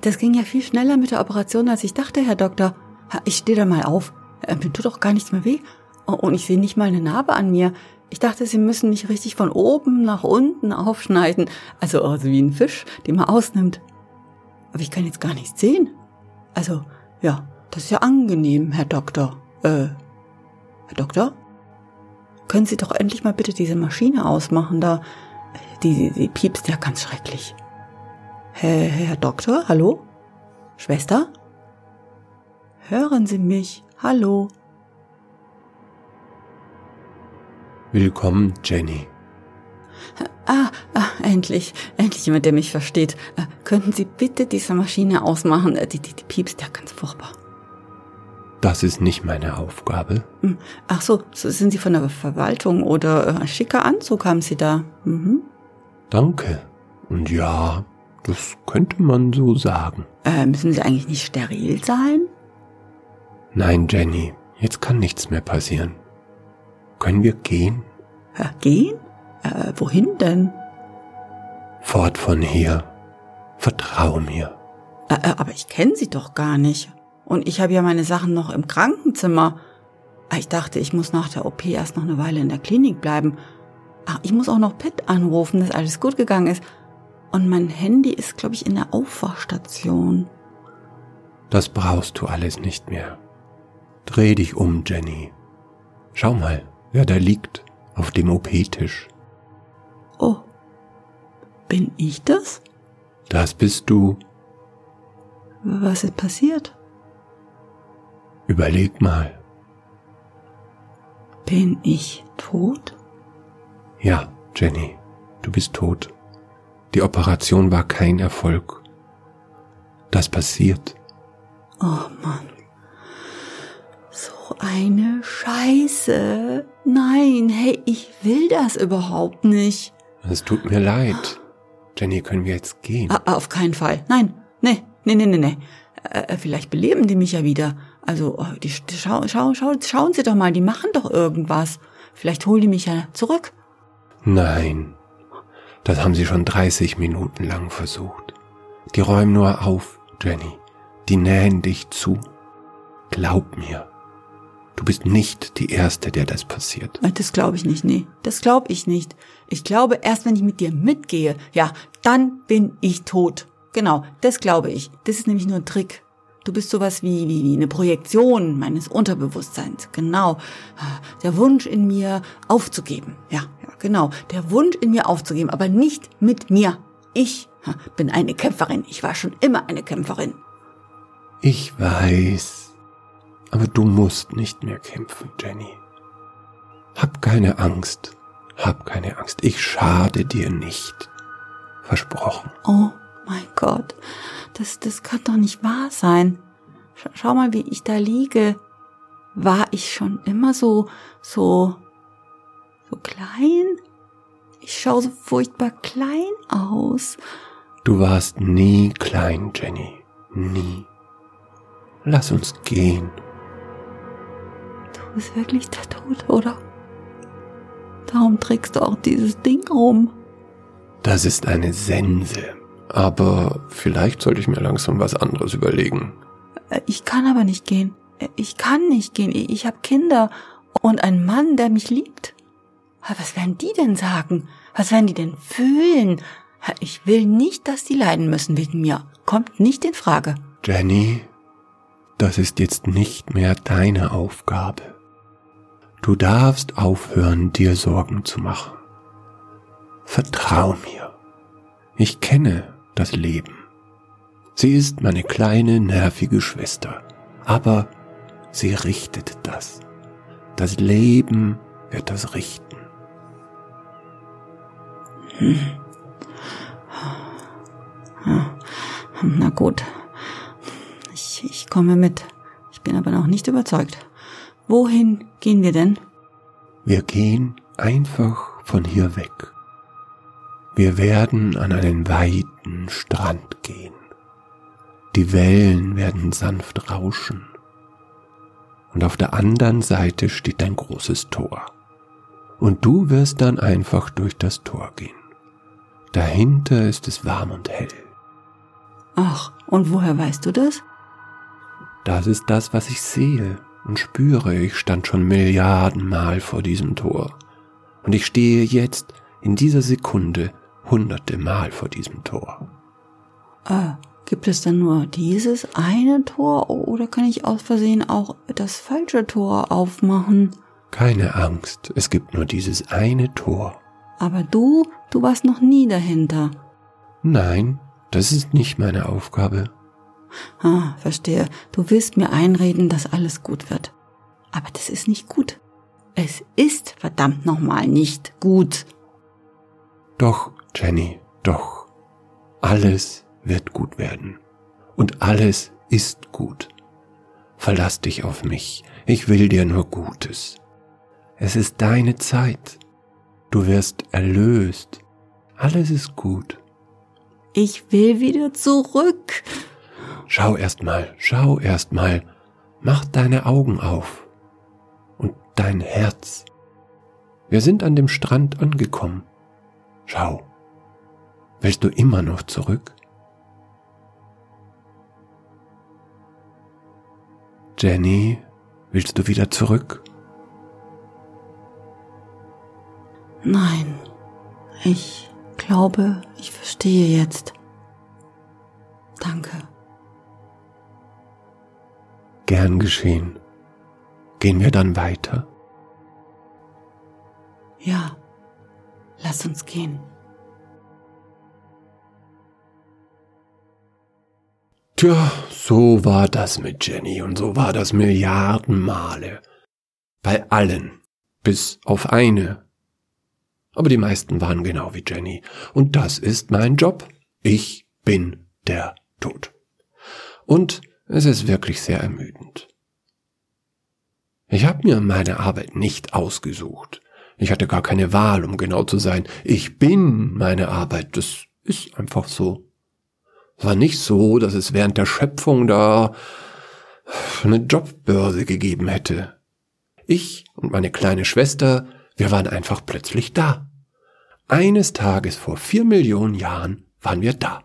das ging ja viel schneller mit der Operation, als ich dachte, Herr Doktor. Ich stehe da mal auf. Äh, mir tut doch gar nichts mehr weh. Und ich sehe nicht mal eine Narbe an mir. Ich dachte, Sie müssen mich richtig von oben nach unten aufschneiden. Also, also wie ein Fisch, den man ausnimmt. Aber ich kann jetzt gar nichts sehen. Also, ja, das ist ja angenehm, Herr Doktor. Äh, Herr Doktor? Können Sie doch endlich mal bitte diese Maschine ausmachen, da. Die, die, die piepst ja ganz schrecklich. Herr, Herr Doktor, hallo? Schwester? Hören Sie mich? Hallo? Willkommen, Jenny. Ah, ah, endlich, endlich jemand, der mich versteht. Äh, könnten Sie bitte diese Maschine ausmachen? Äh, die, die, die piepst ja ganz furchtbar. Das ist nicht meine Aufgabe. Hm. Ach so, so sind Sie von der Verwaltung oder äh, schicker Anzug haben Sie da? Mhm. Danke. Und ja, das könnte man so sagen. Äh, müssen Sie eigentlich nicht steril sein? Nein, Jenny, jetzt kann nichts mehr passieren. Können wir gehen? Äh, gehen? Äh, wohin denn? Fort von hier. Vertrau mir. Äh, äh aber ich kenne Sie doch gar nicht. Und ich habe ja meine Sachen noch im Krankenzimmer. Ah, ich dachte, ich muss nach der OP erst noch eine Weile in der Klinik bleiben. Ach, ich muss auch noch Pitt anrufen, dass alles gut gegangen ist. Und mein Handy ist, glaube ich, in der Aufwachstation. Das brauchst du alles nicht mehr. Dreh dich um, Jenny. Schau mal, wer da liegt auf dem OP-Tisch. Oh, bin ich das? Das bist du. Was ist passiert? Überleg mal. Bin ich tot? Ja, Jenny, du bist tot. Die Operation war kein Erfolg. Das passiert. Oh Mann eine Scheiße. Nein, hey, ich will das überhaupt nicht. Es tut mir leid. Jenny, können wir jetzt gehen? Ah, auf keinen Fall. Nein, nee, nee, nee, nee, nee. Äh, vielleicht beleben die mich ja wieder. Also, oh, die, die schau, schau, schau, schauen Sie doch mal, die machen doch irgendwas. Vielleicht holen die mich ja zurück. Nein, das haben sie schon 30 Minuten lang versucht. Die räumen nur auf, Jenny. Die nähen dich zu. Glaub mir. Du bist nicht die Erste, der das passiert. Das glaube ich nicht, nee. Das glaube ich nicht. Ich glaube, erst wenn ich mit dir mitgehe, ja, dann bin ich tot. Genau, das glaube ich. Das ist nämlich nur ein Trick. Du bist sowas wie, wie, wie eine Projektion meines Unterbewusstseins. Genau. Der Wunsch in mir aufzugeben. Ja, ja, genau. Der Wunsch in mir aufzugeben, aber nicht mit mir. Ich bin eine Kämpferin. Ich war schon immer eine Kämpferin. Ich weiß. Aber du musst nicht mehr kämpfen, Jenny. Hab keine Angst. Hab keine Angst. Ich schade dir nicht. Versprochen. Oh mein Gott. Das, das kann doch nicht wahr sein. Schau mal, wie ich da liege. War ich schon immer so, so, so klein? Ich schaue so furchtbar klein aus. Du warst nie klein, Jenny. Nie. Lass uns gehen ist wirklich der Tod, oder? Darum trägst du auch dieses Ding rum. Das ist eine Sense. Aber vielleicht sollte ich mir langsam was anderes überlegen. Äh, ich kann aber nicht gehen. Äh, ich kann nicht gehen. Ich habe Kinder und einen Mann, der mich liebt. Was werden die denn sagen? Was werden die denn fühlen? Ich will nicht, dass die leiden müssen wegen mir. Kommt nicht in Frage. Jenny, das ist jetzt nicht mehr deine Aufgabe. Du darfst aufhören, dir Sorgen zu machen. Vertrau mir. Ich kenne das Leben. Sie ist meine kleine, nervige Schwester, aber sie richtet das. Das Leben wird das richten. Hm. Na gut, ich, ich komme mit. Ich bin aber noch nicht überzeugt. Wohin gehen wir denn? Wir gehen einfach von hier weg. Wir werden an einen weiten Strand gehen. Die Wellen werden sanft rauschen. Und auf der anderen Seite steht ein großes Tor. Und du wirst dann einfach durch das Tor gehen. Dahinter ist es warm und hell. Ach, und woher weißt du das? Das ist das, was ich sehe und spüre. Ich stand schon Milliardenmal vor diesem Tor. Und ich stehe jetzt in dieser Sekunde hunderte Mal vor diesem Tor. Äh, gibt es dann nur dieses eine Tor oder kann ich aus Versehen auch das falsche Tor aufmachen? Keine Angst, es gibt nur dieses eine Tor. Aber du, du warst noch nie dahinter. Nein, das ist nicht meine Aufgabe. Ah, verstehe. Du willst mir einreden, dass alles gut wird. Aber das ist nicht gut. Es ist verdammt nochmal nicht gut. Doch, Jenny, doch. Alles wird gut werden. Und alles ist gut. Verlass dich auf mich. Ich will dir nur Gutes. Es ist deine Zeit. Du wirst erlöst. Alles ist gut. Ich will wieder zurück. Schau erst mal, schau erst mal. Mach deine Augen auf. Und dein Herz. Wir sind an dem Strand angekommen. Schau. Willst du immer noch zurück? Jenny, willst du wieder zurück? Nein, ich glaube, ich verstehe jetzt. Danke. Gern geschehen. Gehen wir dann weiter? Ja, lass uns gehen. Tja, so war das mit Jenny und so war das Milliarden Male. Bei allen. Bis auf eine. Aber die meisten waren genau wie Jenny. Und das ist mein Job. Ich bin der Tod. Und es ist wirklich sehr ermüdend. Ich habe mir meine Arbeit nicht ausgesucht. Ich hatte gar keine Wahl, um genau zu sein. Ich bin meine Arbeit. Das ist einfach so. War nicht so, dass es während der Schöpfung da eine Jobbörse gegeben hätte. Ich und meine kleine Schwester, wir waren einfach plötzlich da. Eines Tages vor vier Millionen Jahren waren wir da.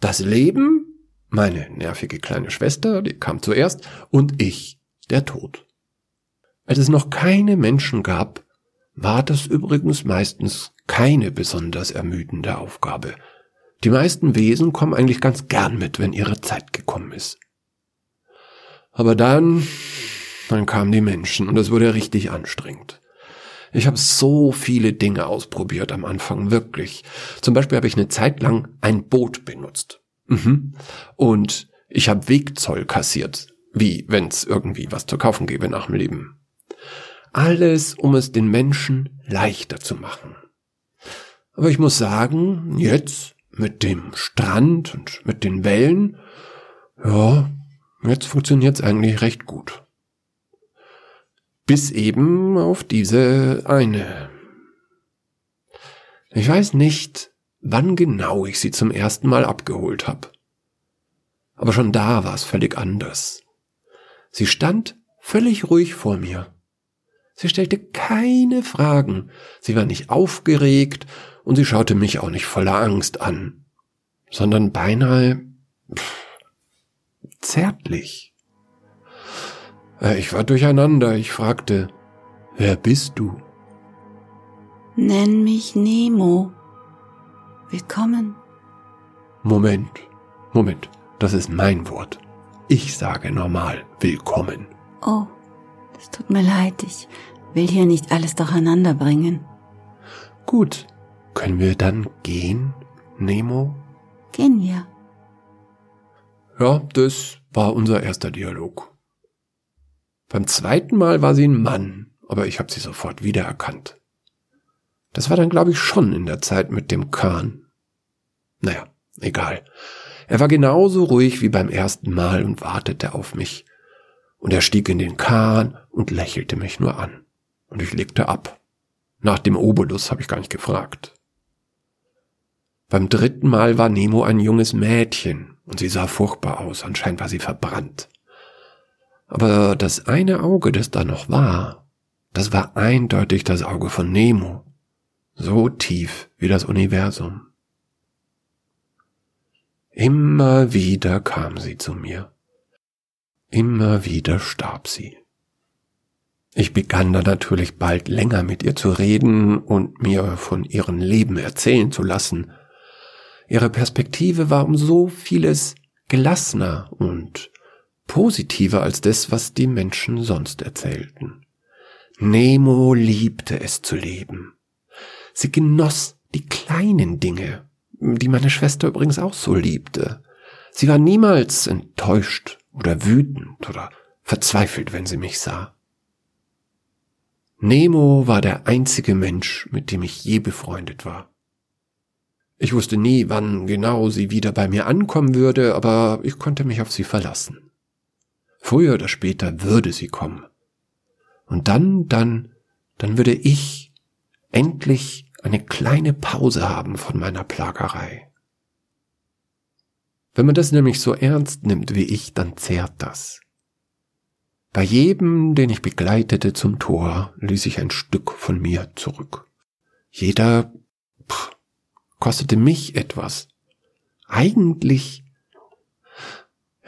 Das Leben, meine nervige kleine Schwester, die kam zuerst, und ich, der Tod. Als es noch keine Menschen gab, war das übrigens meistens keine besonders ermüdende Aufgabe. Die meisten Wesen kommen eigentlich ganz gern mit, wenn ihre Zeit gekommen ist. Aber dann, dann kamen die Menschen und es wurde richtig anstrengend. Ich habe so viele Dinge ausprobiert am Anfang, wirklich. Zum Beispiel habe ich eine Zeit lang ein Boot benutzt. Mhm. Und ich habe Wegzoll kassiert, wie wenn es irgendwie was zu kaufen gäbe nach dem Leben. Alles, um es den Menschen leichter zu machen. Aber ich muss sagen, jetzt mit dem Strand und mit den Wellen, ja, jetzt funktioniert's eigentlich recht gut. Bis eben auf diese eine. Ich weiß nicht, wann genau ich sie zum ersten Mal abgeholt habe. Aber schon da war es völlig anders. Sie stand völlig ruhig vor mir. Sie stellte keine Fragen, sie war nicht aufgeregt und sie schaute mich auch nicht voller Angst an, sondern beinahe pff, zärtlich. Äh, ich war durcheinander, ich fragte, wer bist du? Nenn mich Nemo. Willkommen. Moment, Moment, das ist mein Wort. Ich sage normal willkommen. Oh, es tut mir leid, ich will hier nicht alles durcheinander bringen. Gut, können wir dann gehen, Nemo? Gehen wir. Ja, das war unser erster Dialog. Beim zweiten Mal war sie ein Mann, aber ich habe sie sofort wiedererkannt. Das war dann, glaube ich, schon in der Zeit mit dem Kahn. Naja, egal. Er war genauso ruhig wie beim ersten Mal und wartete auf mich. Und er stieg in den Kahn und lächelte mich nur an. Und ich legte ab. Nach dem Obolus habe ich gar nicht gefragt. Beim dritten Mal war Nemo ein junges Mädchen und sie sah furchtbar aus, anscheinend war sie verbrannt. Aber das eine Auge, das da noch war, das war eindeutig das Auge von Nemo, so tief wie das Universum. Immer wieder kam sie zu mir. Immer wieder starb sie. Ich begann da natürlich bald länger mit ihr zu reden und mir von ihrem Leben erzählen zu lassen. Ihre Perspektive war um so vieles gelassener und positiver als das, was die Menschen sonst erzählten. Nemo liebte es zu leben. Sie genoss die kleinen Dinge, die meine Schwester übrigens auch so liebte. Sie war niemals enttäuscht oder wütend oder verzweifelt, wenn sie mich sah. Nemo war der einzige Mensch, mit dem ich je befreundet war. Ich wusste nie, wann genau sie wieder bei mir ankommen würde, aber ich konnte mich auf sie verlassen. Früher oder später würde sie kommen. Und dann, dann, dann würde ich endlich eine kleine Pause haben von meiner Plagerei. Wenn man das nämlich so ernst nimmt wie ich, dann zehrt das. Bei jedem, den ich begleitete zum Tor, ließ ich ein Stück von mir zurück. Jeder pff, kostete mich etwas. Eigentlich,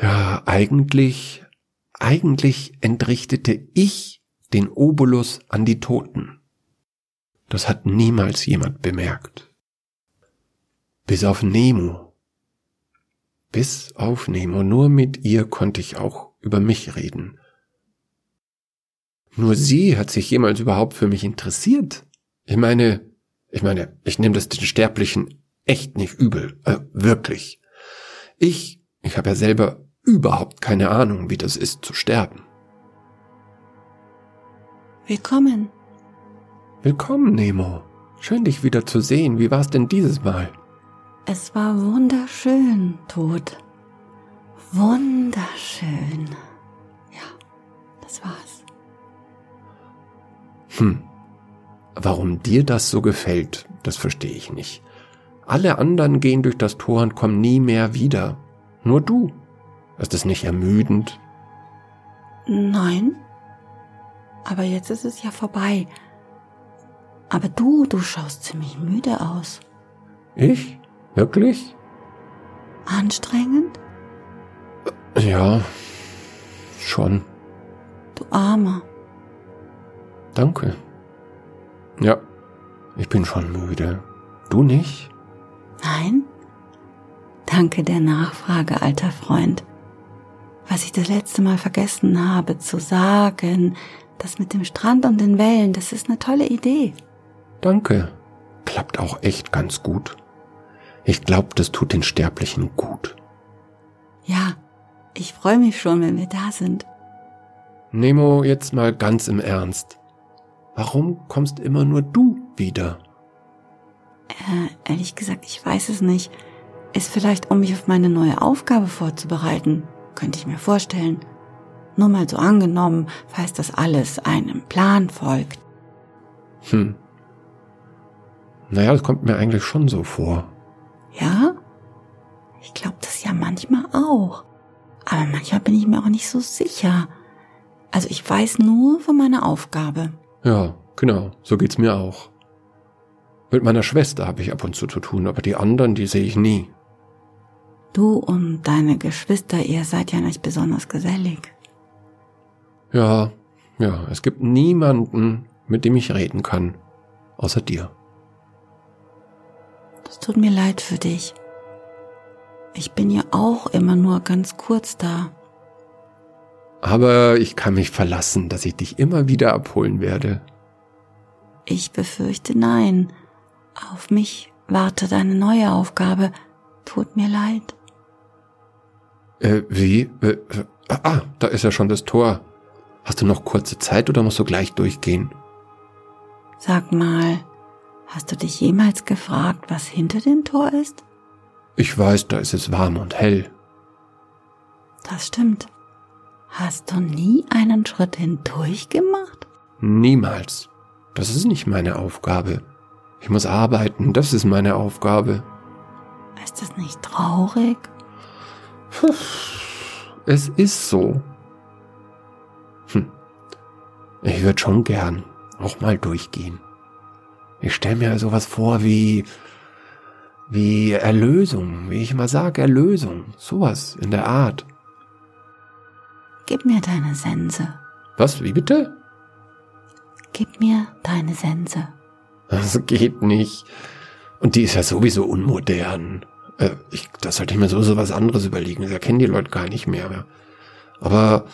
ja, eigentlich, eigentlich entrichtete ich den Obolus an die Toten. Das hat niemals jemand bemerkt. Bis auf Nemo. Bis auf Nemo. Nur mit ihr konnte ich auch über mich reden. Nur sie hat sich jemals überhaupt für mich interessiert. Ich meine, ich meine, ich nehme das den Sterblichen echt nicht übel, äh, wirklich. Ich, ich habe ja selber überhaupt keine Ahnung, wie das ist zu sterben. Willkommen. Willkommen, Nemo. Schön dich wieder zu sehen. Wie war es denn dieses Mal? Es war wunderschön, Tod. Wunderschön. Ja, das war's. Hm. Warum dir das so gefällt, das verstehe ich nicht. Alle anderen gehen durch das Tor und kommen nie mehr wieder. Nur du. Ist es nicht ermüdend? Nein. Aber jetzt ist es ja vorbei. Aber du, du schaust ziemlich müde aus. Ich? Wirklich? Anstrengend? Ja, schon. Du Armer. Danke. Ja, ich bin schon müde. Du nicht? Nein? Danke der Nachfrage, alter Freund. Was ich das letzte Mal vergessen habe zu sagen, das mit dem Strand und den Wellen, das ist eine tolle Idee. Danke. Klappt auch echt ganz gut. Ich glaube, das tut den Sterblichen gut. Ja, ich freue mich schon, wenn wir da sind. Nemo, jetzt mal ganz im Ernst. Warum kommst immer nur du wieder? Äh, ehrlich gesagt, ich weiß es nicht. Ist vielleicht, um mich auf meine neue Aufgabe vorzubereiten. Könnte ich mir vorstellen. Nur mal so angenommen, falls das alles einem Plan folgt. Hm. Naja, das kommt mir eigentlich schon so vor. Ja? Ich glaube das ja manchmal auch. Aber manchmal bin ich mir auch nicht so sicher. Also ich weiß nur von meiner Aufgabe. Ja, genau, so geht's mir auch. Mit meiner Schwester habe ich ab und zu zu tun, aber die anderen, die sehe ich nie. Du und deine Geschwister, ihr seid ja nicht besonders gesellig. Ja, ja, es gibt niemanden, mit dem ich reden kann, außer dir. Es tut mir leid für dich. Ich bin ja auch immer nur ganz kurz da. Aber ich kann mich verlassen, dass ich dich immer wieder abholen werde. Ich befürchte nein. Auf mich wartet eine neue Aufgabe. Tut mir leid. Äh, wie? Äh, ah, da ist ja schon das Tor. Hast du noch kurze Zeit oder musst du gleich durchgehen? Sag mal, hast du dich jemals gefragt, was hinter dem Tor ist? Ich weiß, da ist es warm und hell. Das stimmt. Hast du nie einen Schritt hindurch gemacht? Niemals. Das ist nicht meine Aufgabe. Ich muss arbeiten, das ist meine Aufgabe. Ist das nicht traurig? Es ist so. Hm. Ich würde schon gern auch mal durchgehen. Ich stelle mir sowas vor wie Wie Erlösung, wie ich immer sage, Erlösung. Sowas in der Art. Gib mir deine Sense. Was, wie bitte? Gib mir deine Sense. Das geht nicht. Und die ist ja sowieso unmodern. Äh, ich, da sollte ich mir sowieso was anderes überlegen. Das erkennen die Leute gar nicht mehr. Aber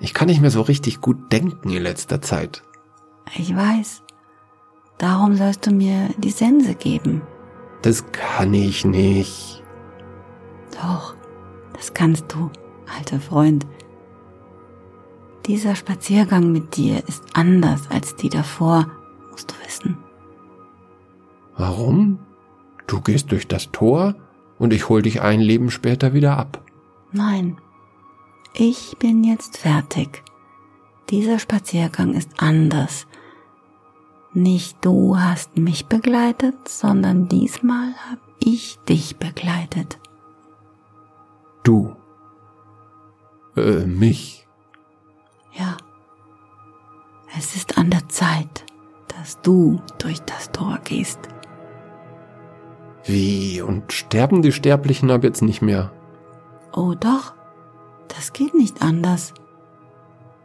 ich kann nicht mehr so richtig gut denken in letzter Zeit. Ich weiß. Darum sollst du mir die Sense geben. Das kann ich nicht. Doch, das kannst du, alter Freund. Dieser Spaziergang mit dir ist anders als die davor, musst du wissen. Warum? Du gehst durch das Tor und ich hol dich ein Leben später wieder ab. Nein, ich bin jetzt fertig. Dieser Spaziergang ist anders. Nicht du hast mich begleitet, sondern diesmal hab ich dich begleitet. Du. Äh, mich. Ja. Es ist an der Zeit, dass du durch das Tor gehst. Wie? Und sterben die Sterblichen ab jetzt nicht mehr? Oh doch, das geht nicht anders.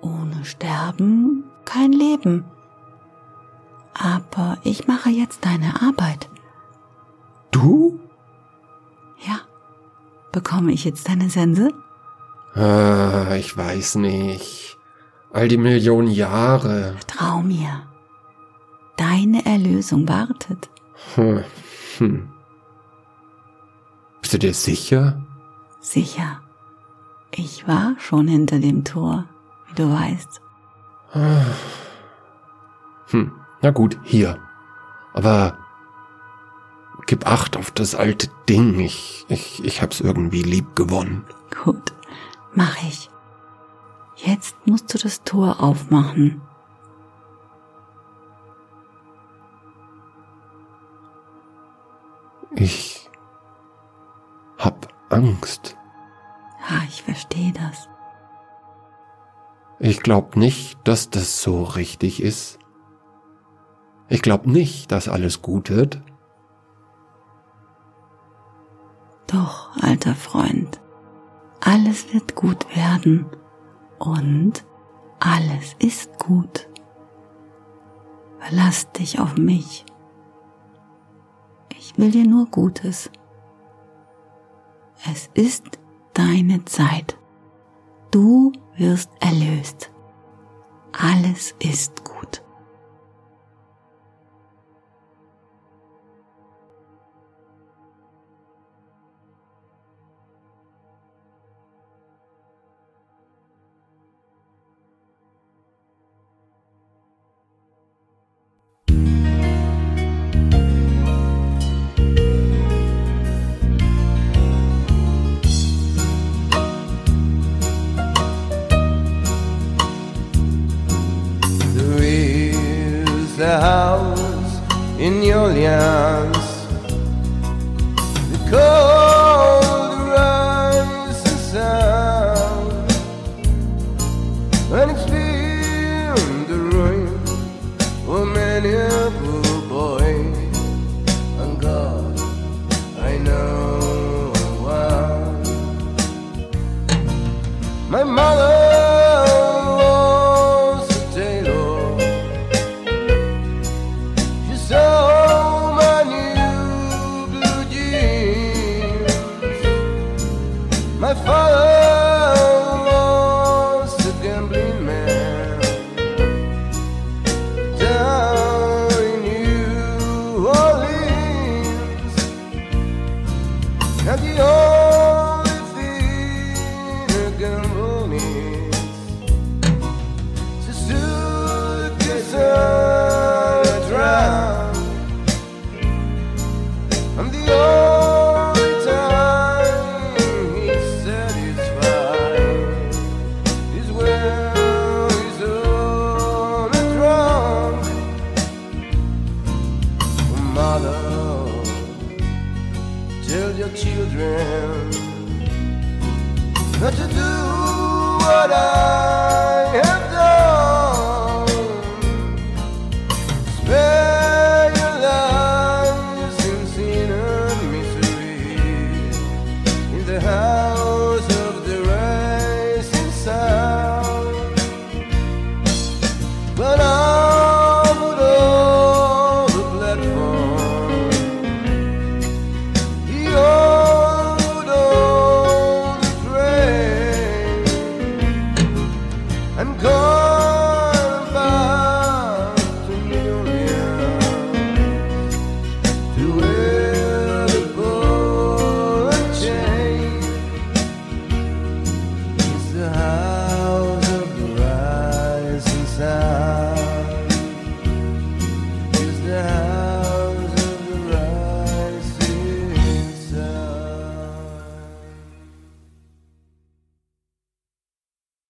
Ohne Sterben kein Leben. Aber ich mache jetzt deine Arbeit. Du? Ja. Bekomme ich jetzt deine Sense? Ah, ich weiß nicht. All die Millionen Jahre. Vertrau mir. Deine Erlösung wartet. Hm. Hm. Bist du dir sicher? Sicher. Ich war schon hinter dem Tor, wie du weißt. Hm. Na gut, hier. Aber gib Acht auf das alte Ding. Ich, ich, ich hab's irgendwie lieb gewonnen. Gut, mach ich. Jetzt musst du das Tor aufmachen. Ich hab Angst. Ja, ich verstehe das. Ich glaub nicht, dass das so richtig ist. Ich glaube nicht, dass alles gut wird. Doch, alter Freund, alles wird gut werden und alles ist gut. Verlass dich auf mich. Ich will dir nur Gutes. Es ist deine Zeit. Du wirst erlöst. Alles ist gut.